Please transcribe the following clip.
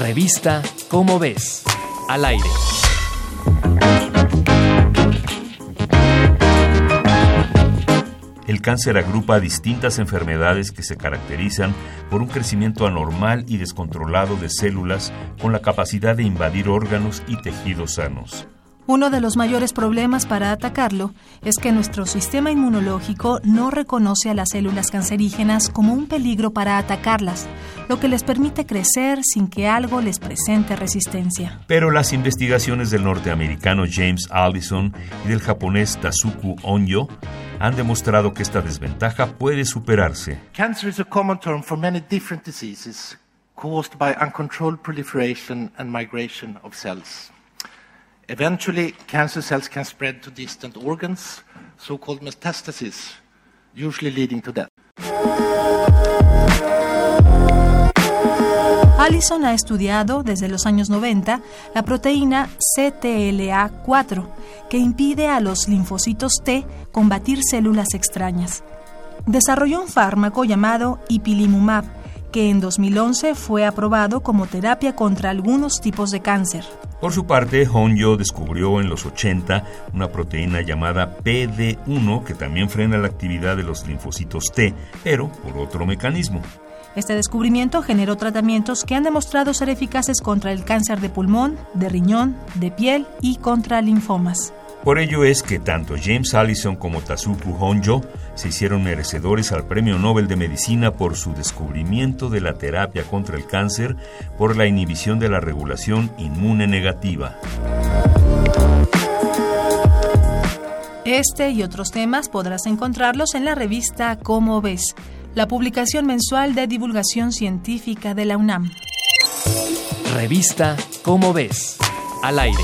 Revista Cómo ves. Al aire. El cáncer agrupa distintas enfermedades que se caracterizan por un crecimiento anormal y descontrolado de células con la capacidad de invadir órganos y tejidos sanos. Uno de los mayores problemas para atacarlo es que nuestro sistema inmunológico no reconoce a las células cancerígenas como un peligro para atacarlas, lo que les permite crecer sin que algo les presente resistencia. Pero las investigaciones del norteamericano James Allison y del japonés Tazuku Onyo han demostrado que esta desventaja puede superarse. Cancer is a common term for many different diseases caused by uncontrolled proliferation and migration of cells. Eventually, cancer cells can spread to distant organs, so called metastases, usually leading to death. Allison ha estudiado desde los años 90 la proteína CTLA4, que impide a los linfocitos T combatir células extrañas. Desarrolló un fármaco llamado ipilimumab, que en 2011 fue aprobado como terapia contra algunos tipos de cáncer. Por su parte, Honjo descubrió en los 80 una proteína llamada PD1 que también frena la actividad de los linfocitos T, pero por otro mecanismo. Este descubrimiento generó tratamientos que han demostrado ser eficaces contra el cáncer de pulmón, de riñón, de piel y contra linfomas. Por ello es que tanto James Allison como Tazuku Honjo se hicieron merecedores al Premio Nobel de Medicina por su descubrimiento de la terapia contra el cáncer por la inhibición de la regulación inmune negativa. Este y otros temas podrás encontrarlos en la revista Cómo ves, la publicación mensual de divulgación científica de la UNAM. Revista Cómo ves. Al aire.